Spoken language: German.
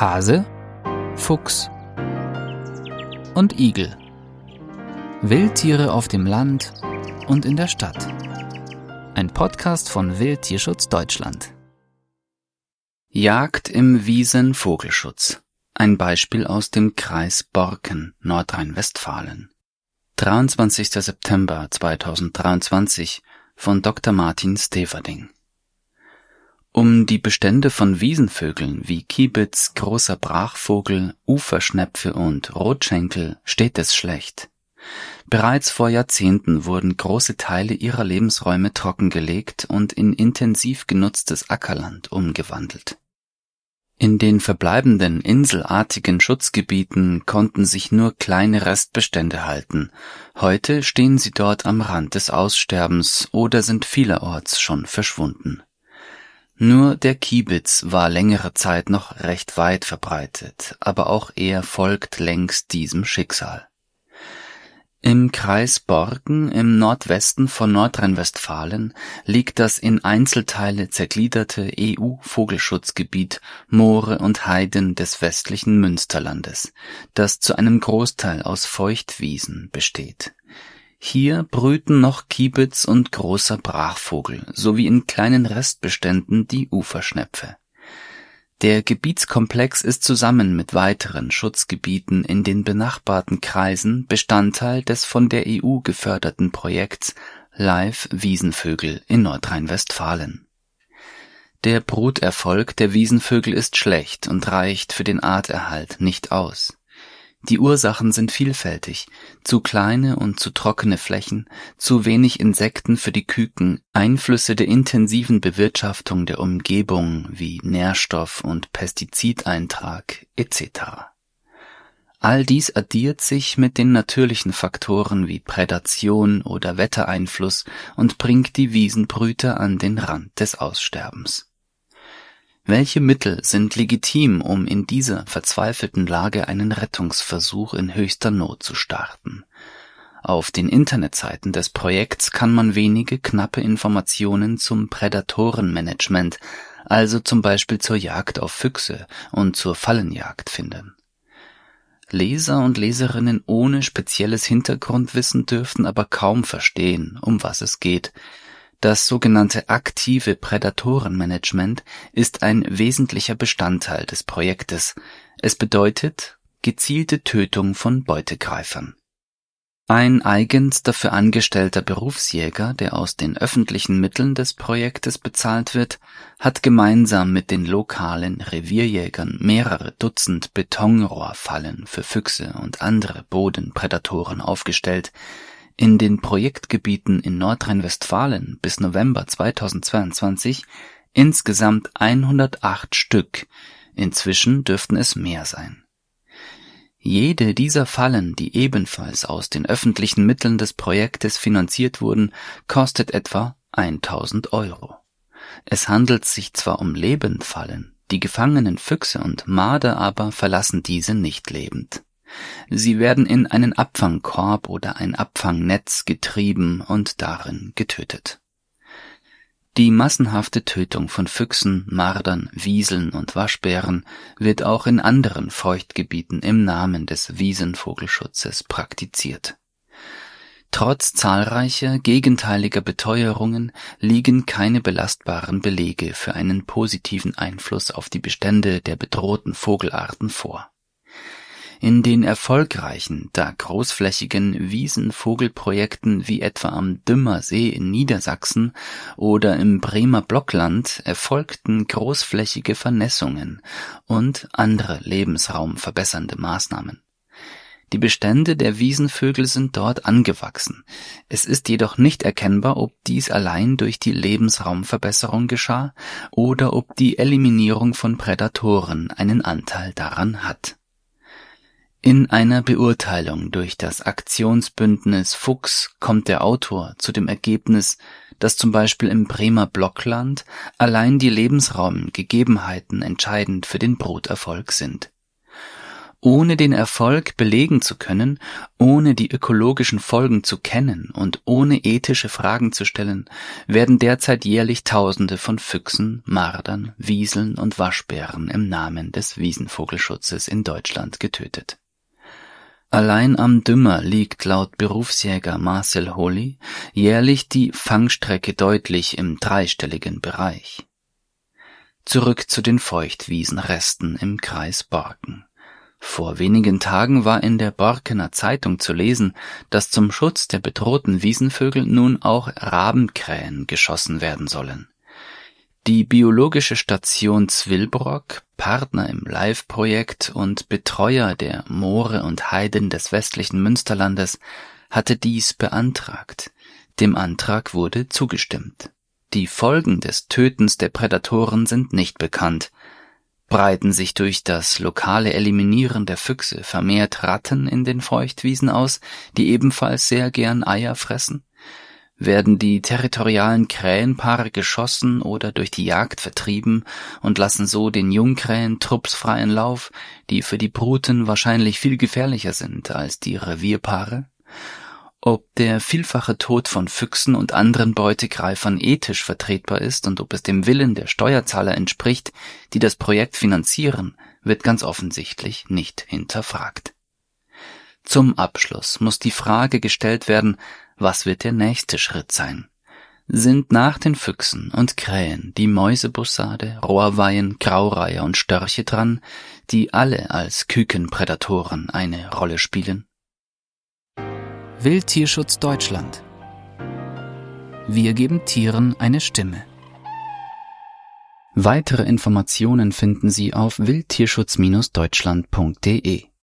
Hase, Fuchs und Igel. Wildtiere auf dem Land und in der Stadt. Ein Podcast von Wildtierschutz Deutschland. Jagd im Wiesen-Vogelschutz. Ein Beispiel aus dem Kreis Borken, Nordrhein-Westfalen. 23. September 2023 von Dr. Martin Steverding. Um die Bestände von Wiesenvögeln wie Kiebitz, großer Brachvogel, Uferschnepfe und Rotschenkel steht es schlecht. Bereits vor Jahrzehnten wurden große Teile ihrer Lebensräume trockengelegt und in intensiv genutztes Ackerland umgewandelt. In den verbleibenden inselartigen Schutzgebieten konnten sich nur kleine Restbestände halten. Heute stehen sie dort am Rand des Aussterbens oder sind vielerorts schon verschwunden. Nur der Kiebitz war längere Zeit noch recht weit verbreitet, aber auch er folgt längst diesem Schicksal. Im Kreis Borken im Nordwesten von Nordrhein-Westfalen liegt das in Einzelteile zergliederte EU-Vogelschutzgebiet Moore und Heiden des westlichen Münsterlandes, das zu einem Großteil aus Feuchtwiesen besteht hier brüten noch Kiebitz und Großer Brachvogel sowie in kleinen Restbeständen die Uferschnepfe. Der Gebietskomplex ist zusammen mit weiteren Schutzgebieten in den benachbarten Kreisen Bestandteil des von der EU geförderten Projekts Live Wiesenvögel in Nordrhein-Westfalen. Der Bruterfolg der Wiesenvögel ist schlecht und reicht für den Arterhalt nicht aus die Ursachen sind vielfältig: zu kleine und zu trockene Flächen, zu wenig Insekten für die Küken, Einflüsse der intensiven Bewirtschaftung der Umgebung wie Nährstoff und Pestizideintrag etc. All dies addiert sich mit den natürlichen Faktoren wie Prädation oder Wettereinfluss und bringt die Wiesenbrüter an den Rand des Aussterbens welche Mittel sind legitim, um in dieser verzweifelten Lage einen Rettungsversuch in höchster Not zu starten? Auf den Internetseiten des Projekts kann man wenige knappe Informationen zum Prädatorenmanagement, also zum Beispiel zur Jagd auf Füchse und zur Fallenjagd finden. Leser und Leserinnen ohne spezielles Hintergrundwissen dürften aber kaum verstehen, um was es geht, das sogenannte aktive Prädatorenmanagement ist ein wesentlicher Bestandteil des Projektes, es bedeutet gezielte Tötung von Beutegreifern. Ein eigens dafür angestellter Berufsjäger, der aus den öffentlichen Mitteln des Projektes bezahlt wird, hat gemeinsam mit den lokalen Revierjägern mehrere Dutzend Betonrohrfallen für Füchse und andere Bodenprädatoren aufgestellt in den Projektgebieten in Nordrhein-Westfalen bis November 2022 insgesamt 108 Stück, inzwischen dürften es mehr sein. Jede dieser Fallen, die ebenfalls aus den öffentlichen Mitteln des Projektes finanziert wurden, kostet etwa 1000 Euro. Es handelt sich zwar um Lebendfallen, die gefangenen Füchse und Marder aber verlassen diese nicht lebend. Sie werden in einen Abfangkorb oder ein Abfangnetz getrieben und darin getötet. Die massenhafte Tötung von Füchsen, Mardern, Wieseln und Waschbären wird auch in anderen Feuchtgebieten im Namen des Wiesenvogelschutzes praktiziert. Trotz zahlreicher gegenteiliger Beteuerungen liegen keine belastbaren Belege für einen positiven Einfluss auf die Bestände der bedrohten Vogelarten vor in den erfolgreichen, da großflächigen Wiesenvogelprojekten wie etwa am Dümmer See in Niedersachsen oder im Bremer Blockland erfolgten großflächige Vernässungen und andere lebensraumverbessernde Maßnahmen. Die Bestände der Wiesenvögel sind dort angewachsen. Es ist jedoch nicht erkennbar, ob dies allein durch die Lebensraumverbesserung geschah oder ob die Eliminierung von Prädatoren einen Anteil daran hat in einer Beurteilung durch das Aktionsbündnis Fuchs kommt der Autor zu dem Ergebnis, dass zum Beispiel im Bremer Blockland allein die Lebensraumgegebenheiten entscheidend für den Bruterfolg sind. Ohne den Erfolg belegen zu können, ohne die ökologischen Folgen zu kennen und ohne ethische Fragen zu stellen, werden derzeit jährlich Tausende von Füchsen, Mardern, Wieseln und Waschbären im Namen des Wiesenvogelschutzes in Deutschland getötet. Allein am Dümmer liegt laut Berufsjäger Marcel Holy jährlich die Fangstrecke deutlich im dreistelligen Bereich. Zurück zu den Feuchtwiesenresten im Kreis Borken. Vor wenigen Tagen war in der Borkener Zeitung zu lesen, dass zum Schutz der bedrohten Wiesenvögel nun auch Rabenkrähen geschossen werden sollen. Die biologische Station Zwillbrock, Partner im Live-Projekt und Betreuer der Moore und Heiden des westlichen Münsterlandes, hatte dies beantragt. Dem Antrag wurde zugestimmt. Die Folgen des Tötens der Prädatoren sind nicht bekannt, breiten sich durch das lokale Eliminieren der Füchse vermehrt Ratten in den Feuchtwiesen aus, die ebenfalls sehr gern Eier fressen? Werden die territorialen Krähenpaare geschossen oder durch die Jagd vertrieben und lassen so den Jungkrähen truppsfreien Lauf, die für die Bruten wahrscheinlich viel gefährlicher sind als die Revierpaare? Ob der vielfache Tod von Füchsen und anderen Beutegreifern ethisch vertretbar ist und ob es dem Willen der Steuerzahler entspricht, die das Projekt finanzieren, wird ganz offensichtlich nicht hinterfragt. Zum Abschluss muss die Frage gestellt werden, was wird der nächste Schritt sein? Sind nach den Füchsen und Krähen die Mäusebussarde, Rohrweihen, Graureiher und Störche dran, die alle als Kükenprädatoren eine Rolle spielen? Wildtierschutz Deutschland. Wir geben Tieren eine Stimme. Weitere Informationen finden Sie auf wildtierschutz-deutschland.de